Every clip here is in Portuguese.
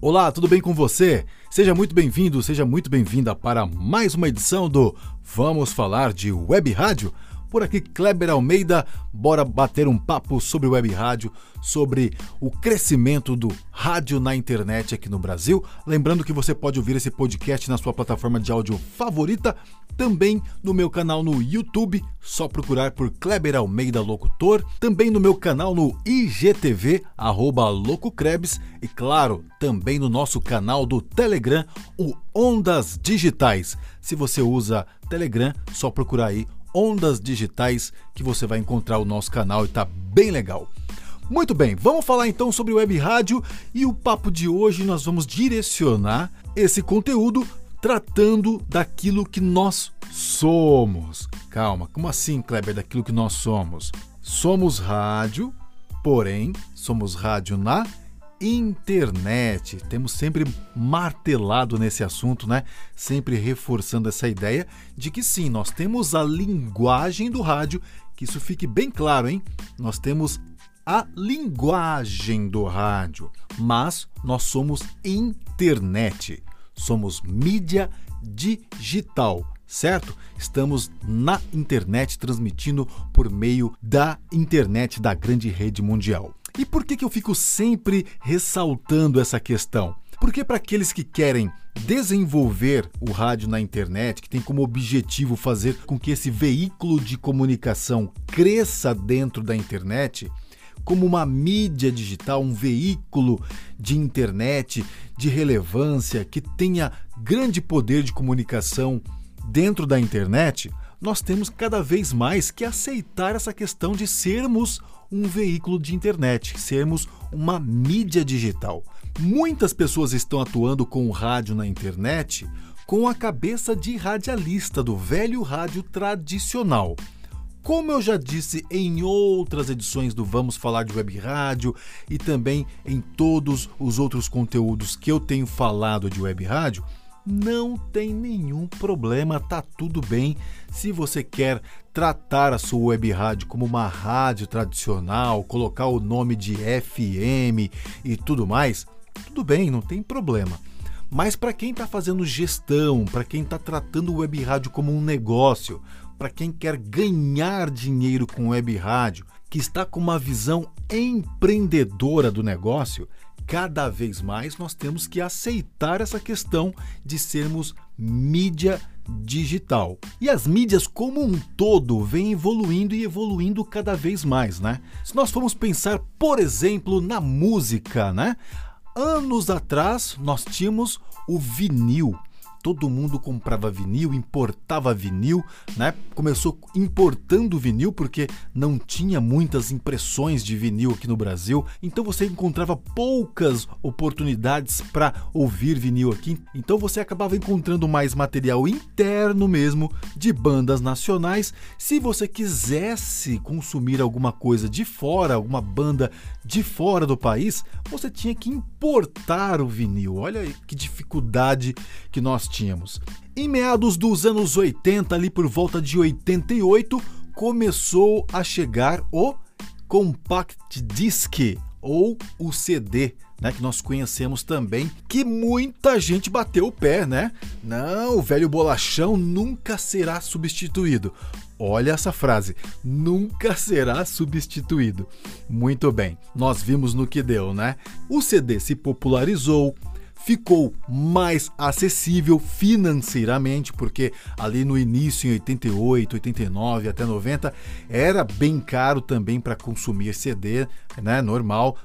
Olá, tudo bem com você? Seja muito bem-vindo, seja muito bem-vinda para mais uma edição do Vamos Falar de Web Rádio. Por aqui, Kleber Almeida, bora bater um papo sobre web rádio, sobre o crescimento do rádio na internet aqui no Brasil. Lembrando que você pode ouvir esse podcast na sua plataforma de áudio favorita, também no meu canal no YouTube, só procurar por Kleber Almeida Locutor, também no meu canal no IGTV, arroba Lococrebs, e claro, também no nosso canal do Telegram, o Ondas Digitais. Se você usa Telegram, só procurar aí Ondas Digitais que você vai encontrar o nosso canal e tá bem legal. Muito bem, vamos falar então sobre web rádio e o papo de hoje nós vamos direcionar esse conteúdo tratando daquilo que nós somos. Calma, como assim, Kleber, daquilo que nós somos? Somos rádio, porém somos rádio na internet. Temos sempre martelado nesse assunto, né? Sempre reforçando essa ideia de que sim, nós temos a linguagem do rádio, que isso fique bem claro, hein? Nós temos a linguagem do rádio, mas nós somos internet. Somos mídia digital certo? Estamos na internet transmitindo por meio da internet da grande rede mundial. E por que, que eu fico sempre ressaltando essa questão? Porque para aqueles que querem desenvolver o rádio na internet, que tem como objetivo fazer com que esse veículo de comunicação cresça dentro da internet, como uma mídia digital, um veículo de internet de relevância que tenha grande poder de comunicação dentro da internet, nós temos cada vez mais que aceitar essa questão de sermos um veículo de internet, sermos uma mídia digital. Muitas pessoas estão atuando com o rádio na internet com a cabeça de radialista do velho rádio tradicional. Como eu já disse em outras edições do Vamos Falar de Web Rádio e também em todos os outros conteúdos que eu tenho falado de web rádio, não tem nenhum problema, tá tudo bem. Se você quer tratar a sua web rádio como uma rádio tradicional, colocar o nome de FM e tudo mais, tudo bem, não tem problema. Mas para quem está fazendo gestão, para quem está tratando o web rádio como um negócio, para quem quer ganhar dinheiro com web rádio, que está com uma visão empreendedora do negócio, cada vez mais nós temos que aceitar essa questão de sermos mídia digital. E as mídias como um todo vêm evoluindo e evoluindo cada vez mais, né? Se nós formos pensar, por exemplo, na música, né? Anos atrás nós tínhamos o vinil todo mundo comprava vinil, importava vinil, né? Começou importando vinil porque não tinha muitas impressões de vinil aqui no Brasil, então você encontrava poucas oportunidades para ouvir vinil aqui. Então você acabava encontrando mais material interno mesmo de bandas nacionais. Se você quisesse consumir alguma coisa de fora, alguma banda de fora do país, você tinha que importar o vinil. Olha que dificuldade que nós tínhamos. Em meados dos anos 80, ali por volta de 88, começou a chegar o Compact Disc ou o CD, né, que nós conhecemos também, que muita gente bateu o pé, né? Não, o velho bolachão nunca será substituído. Olha essa frase, nunca será substituído. Muito bem, nós vimos no que deu, né? O CD se popularizou, ficou mais acessível financeiramente, porque ali no início, em 88, 89 até 90, era bem caro também para consumir CD, né? Normal,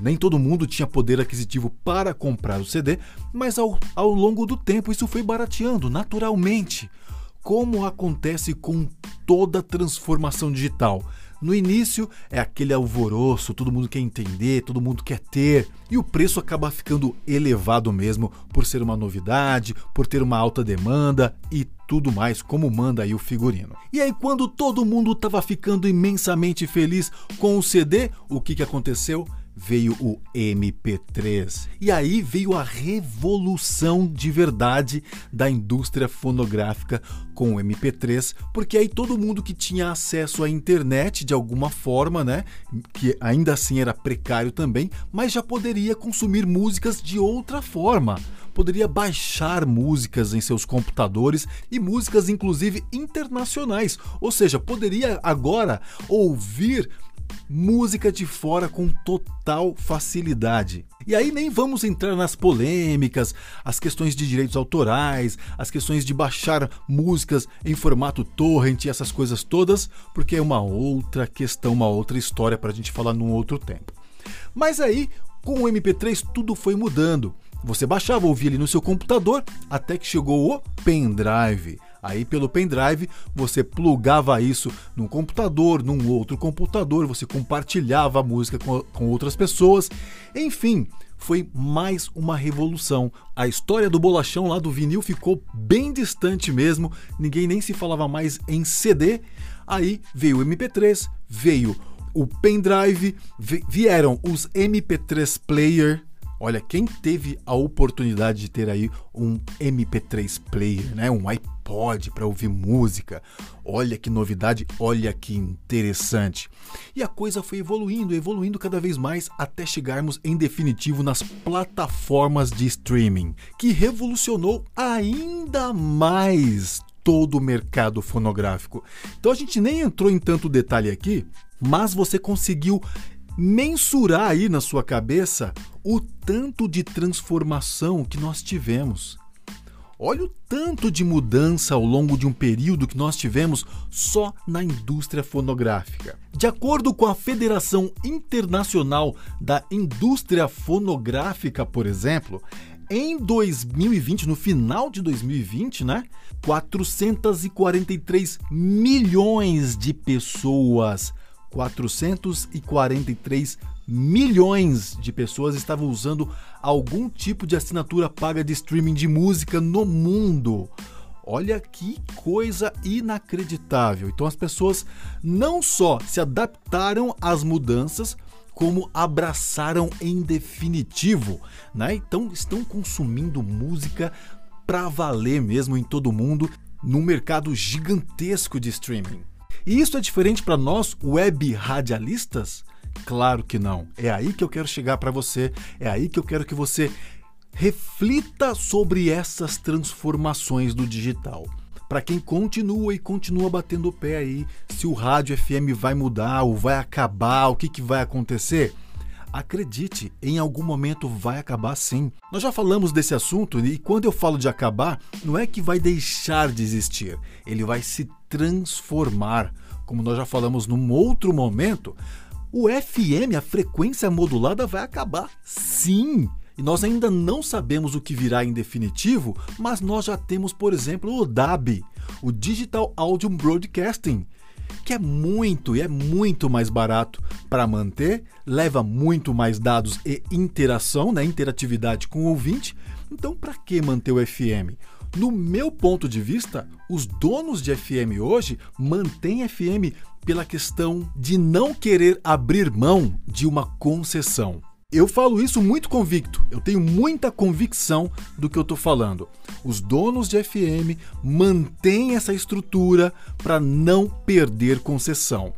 nem todo mundo tinha poder aquisitivo para comprar o CD, mas ao, ao longo do tempo isso foi barateando naturalmente. Como acontece com toda transformação digital. No início é aquele alvoroço, todo mundo quer entender, todo mundo quer ter, e o preço acaba ficando elevado mesmo por ser uma novidade, por ter uma alta demanda e tudo mais, como manda aí o figurino. E aí, quando todo mundo estava ficando imensamente feliz com o CD, o que, que aconteceu? Veio o MP3. E aí veio a revolução de verdade da indústria fonográfica com o MP3, porque aí todo mundo que tinha acesso à internet de alguma forma, né, que ainda assim era precário também, mas já poderia consumir músicas de outra forma poderia baixar músicas em seus computadores e músicas inclusive internacionais, ou seja, poderia agora ouvir música de fora com total facilidade. E aí nem vamos entrar nas polêmicas, as questões de direitos autorais, as questões de baixar músicas em formato torrent, essas coisas todas, porque é uma outra questão, uma outra história para a gente falar num outro tempo. Mas aí, com o MP3 tudo foi mudando. Você baixava, ouvia ele no seu computador, até que chegou o pendrive. Aí pelo pendrive você plugava isso num computador, num outro computador, você compartilhava a música com, com outras pessoas. Enfim, foi mais uma revolução. A história do bolachão lá do vinil ficou bem distante mesmo, ninguém nem se falava mais em CD. Aí veio o MP3, veio o pendrive, vieram os MP3 player, Olha, quem teve a oportunidade de ter aí um MP3 player, né, um iPod para ouvir música, olha que novidade, olha que interessante. E a coisa foi evoluindo, evoluindo cada vez mais até chegarmos em definitivo nas plataformas de streaming, que revolucionou ainda mais todo o mercado fonográfico. Então a gente nem entrou em tanto detalhe aqui, mas você conseguiu mensurar aí na sua cabeça o tanto de transformação que nós tivemos. Olha o tanto de mudança ao longo de um período que nós tivemos só na indústria fonográfica. De acordo com a Federação Internacional da Indústria Fonográfica, por exemplo, em 2020, no final de 2020, né, 443 milhões de pessoas 443 milhões de pessoas estavam usando algum tipo de assinatura paga de streaming de música no mundo. Olha que coisa inacreditável. Então as pessoas não só se adaptaram às mudanças, como abraçaram em definitivo, né? Então estão consumindo música para valer mesmo em todo mundo, num mercado gigantesco de streaming. E isso é diferente para nós, web radialistas? Claro que não. É aí que eu quero chegar para você, é aí que eu quero que você reflita sobre essas transformações do digital. Para quem continua e continua batendo o pé aí, se o rádio FM vai mudar ou vai acabar, o que, que vai acontecer? Acredite, em algum momento vai acabar sim. Nós já falamos desse assunto e quando eu falo de acabar, não é que vai deixar de existir, ele vai se transformar. Como nós já falamos num outro momento, o FM, a frequência modulada, vai acabar. Sim! E nós ainda não sabemos o que virá em definitivo, mas nós já temos, por exemplo, o DAB, o Digital Audio Broadcasting, que é muito e é muito mais barato para manter, leva muito mais dados e interação, né, interatividade com o ouvinte. Então, para que manter o FM? No meu ponto de vista, os donos de FM hoje mantêm FM pela questão de não querer abrir mão de uma concessão. Eu falo isso muito convicto, eu tenho muita convicção do que eu estou falando. Os donos de FM mantêm essa estrutura para não perder concessão.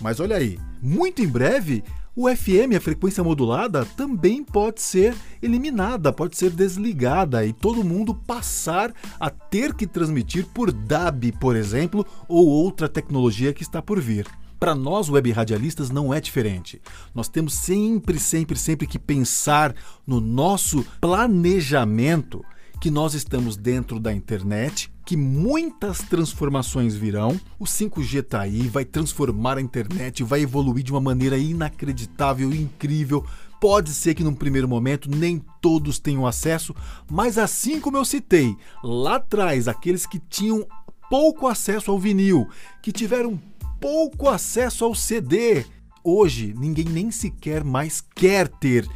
Mas olha aí, muito em breve o FM, a frequência modulada, também pode ser eliminada, pode ser desligada e todo mundo passar a ter que transmitir por DAB, por exemplo, ou outra tecnologia que está por vir. Para nós, web radialistas, não é diferente. Nós temos sempre, sempre, sempre que pensar no nosso planejamento que nós estamos dentro da internet, que muitas transformações virão. O 5G está aí, vai transformar a internet, vai evoluir de uma maneira inacreditável, incrível. Pode ser que num primeiro momento nem todos tenham acesso, mas assim como eu citei lá atrás, aqueles que tinham pouco acesso ao vinil, que tiveram pouco acesso ao CD. Hoje, ninguém nem sequer mais quer ter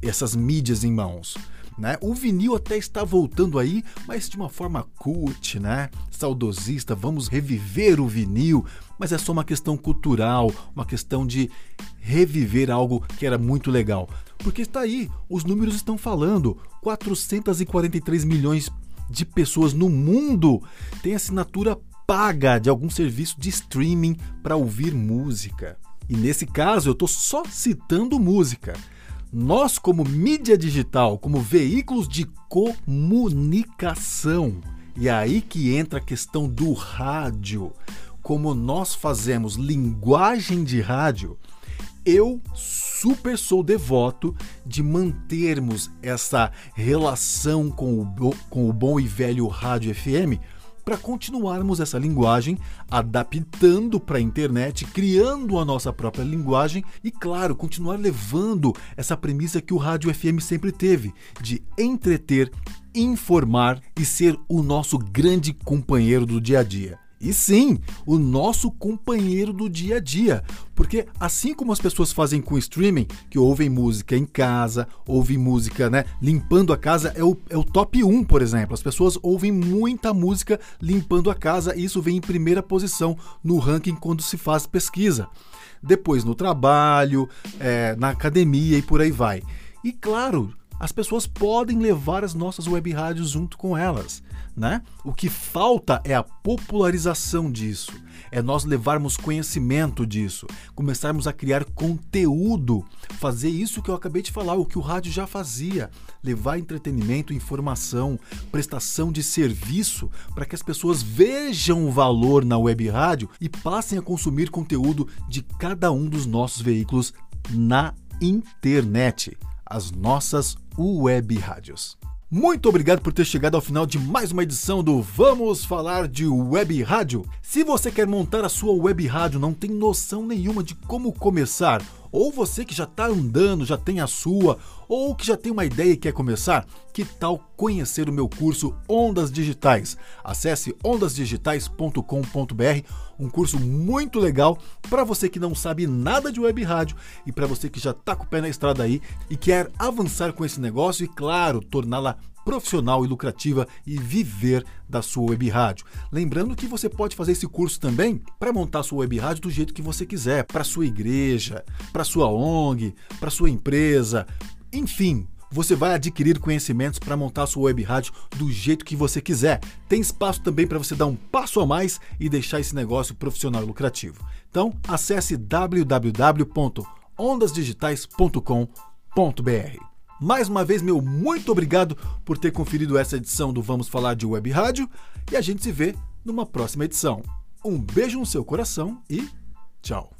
essas mídias em mãos. Né? O vinil até está voltando aí, mas de uma forma cult, né? Saudosista, vamos reviver o vinil. mas é só uma questão cultural, uma questão de reviver algo que era muito legal. Porque está aí, os números estão falando: 443 milhões de pessoas no mundo têm assinatura paga de algum serviço de streaming para ouvir música. E nesse caso eu estou só citando música. Nós, como mídia digital, como veículos de comunicação, e é aí que entra a questão do rádio. Como nós fazemos linguagem de rádio, eu super sou devoto de mantermos essa relação com o, com o bom e velho rádio FM para continuarmos essa linguagem, adaptando para a internet, criando a nossa própria linguagem e, claro, continuar levando essa premissa que o rádio FM sempre teve, de entreter, informar e ser o nosso grande companheiro do dia a dia. E sim, o nosso companheiro do dia a dia. Porque assim como as pessoas fazem com streaming, que ouvem música em casa, ouvem música, né, limpando a casa, é o, é o top 1, por exemplo. As pessoas ouvem muita música limpando a casa e isso vem em primeira posição no ranking quando se faz pesquisa. Depois no trabalho, é, na academia e por aí vai. E claro, as pessoas podem levar as nossas web rádios junto com elas. Né? O que falta é a popularização disso, é nós levarmos conhecimento disso, começarmos a criar conteúdo, fazer isso que eu acabei de falar, o que o rádio já fazia, levar entretenimento, informação, prestação de serviço para que as pessoas vejam o valor na web rádio e passem a consumir conteúdo de cada um dos nossos veículos na internet, as nossas web rádios. Muito obrigado por ter chegado ao final de mais uma edição do Vamos Falar de Web Rádio. Se você quer montar a sua web rádio, não tem noção nenhuma de como começar, ou você que já está andando, já tem a sua, ou que já tem uma ideia e quer começar, que tal conhecer o meu curso Ondas Digitais? Acesse ondasdigitais.com.br, um curso muito legal para você que não sabe nada de web rádio e para você que já está com o pé na estrada aí e quer avançar com esse negócio e, claro, torná-la profissional e lucrativa e viver da sua web rádio. Lembrando que você pode fazer esse curso também para montar sua web rádio do jeito que você quiser, para sua igreja, para sua ONG, para sua empresa, enfim, você vai adquirir conhecimentos para montar sua web rádio do jeito que você quiser. Tem espaço também para você dar um passo a mais e deixar esse negócio profissional e lucrativo. Então, acesse www.ondasdigitais.com.br. Mais uma vez, meu muito obrigado por ter conferido essa edição do Vamos Falar de Web Rádio e a gente se vê numa próxima edição. Um beijo no seu coração e tchau!